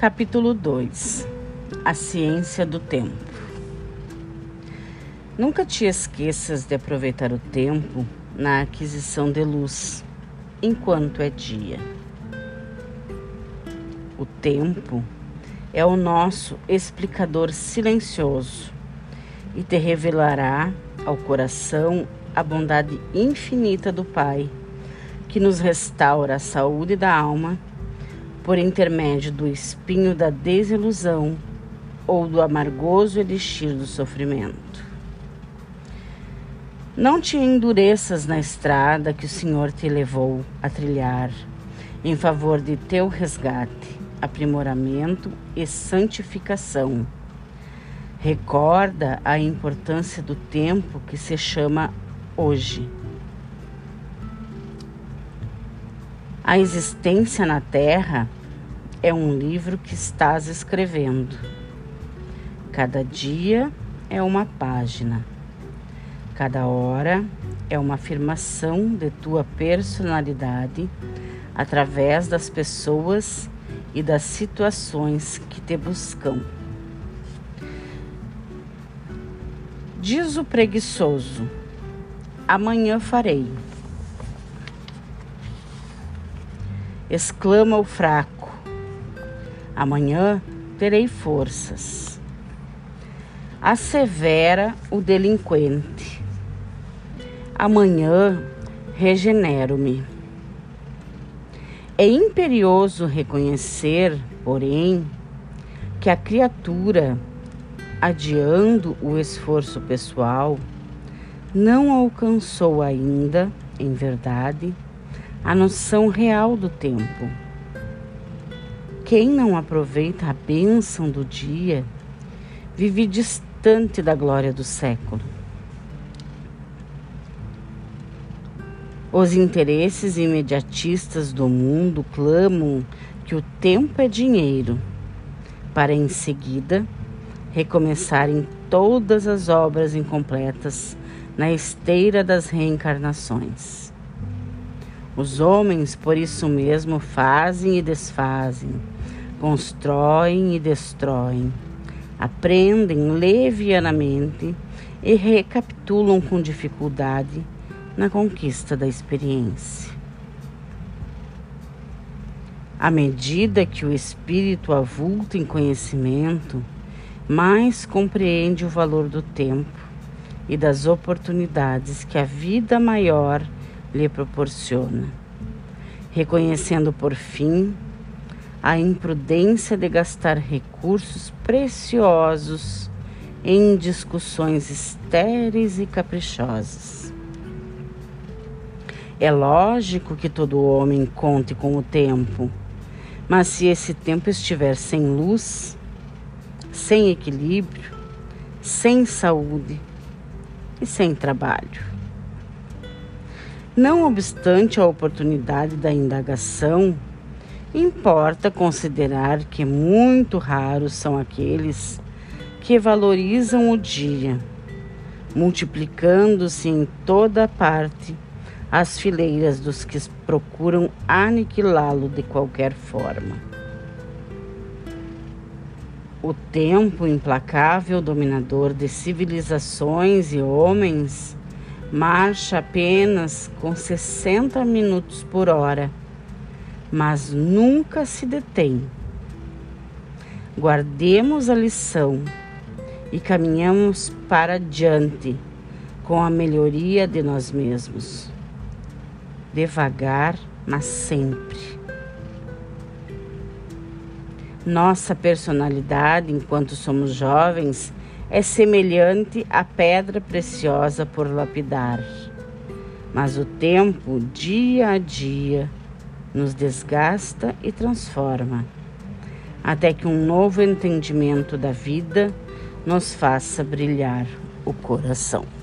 Capítulo 2 A Ciência do Tempo Nunca te esqueças de aproveitar o tempo na aquisição de luz, enquanto é dia. O tempo é o nosso explicador silencioso e te revelará ao coração a bondade infinita do Pai, que nos restaura a saúde da alma por intermédio do espinho da desilusão ou do amargoso elixir do sofrimento. Não te endureças na estrada que o Senhor te levou a trilhar em favor de teu resgate, aprimoramento e santificação. Recorda a importância do tempo que se chama hoje A existência na Terra é um livro que estás escrevendo. Cada dia é uma página. Cada hora é uma afirmação de tua personalidade através das pessoas e das situações que te buscam. Diz o preguiçoso: Amanhã farei. exclama o fraco. Amanhã terei forças. Assevera o delinquente. Amanhã regenero-me. É imperioso reconhecer, porém, que a criatura, adiando o esforço pessoal, não alcançou ainda, em verdade, a noção real do tempo. Quem não aproveita a bênção do dia vive distante da glória do século. Os interesses imediatistas do mundo clamam que o tempo é dinheiro, para em seguida recomeçarem todas as obras incompletas na esteira das reencarnações. Os homens, por isso mesmo, fazem e desfazem, constroem e destroem, aprendem levianamente e recapitulam com dificuldade na conquista da experiência. À medida que o espírito avulta em conhecimento, mais compreende o valor do tempo e das oportunidades que a vida maior lhe proporciona, reconhecendo por fim a imprudência de gastar recursos preciosos em discussões estéreis e caprichosas. É lógico que todo homem conte com o tempo, mas se esse tempo estiver sem luz, sem equilíbrio, sem saúde e sem trabalho, não obstante a oportunidade da indagação, importa considerar que muito raros são aqueles que valorizam o dia, multiplicando-se em toda parte as fileiras dos que procuram aniquilá-lo de qualquer forma. O tempo implacável dominador de civilizações e homens marcha apenas com 60 minutos por hora, mas nunca se detém. Guardemos a lição e caminhamos para diante com a melhoria de nós mesmos. Devagar, mas sempre. Nossa personalidade enquanto somos jovens é semelhante à pedra preciosa por lapidar. Mas o tempo, dia a dia, nos desgasta e transforma, até que um novo entendimento da vida nos faça brilhar o coração.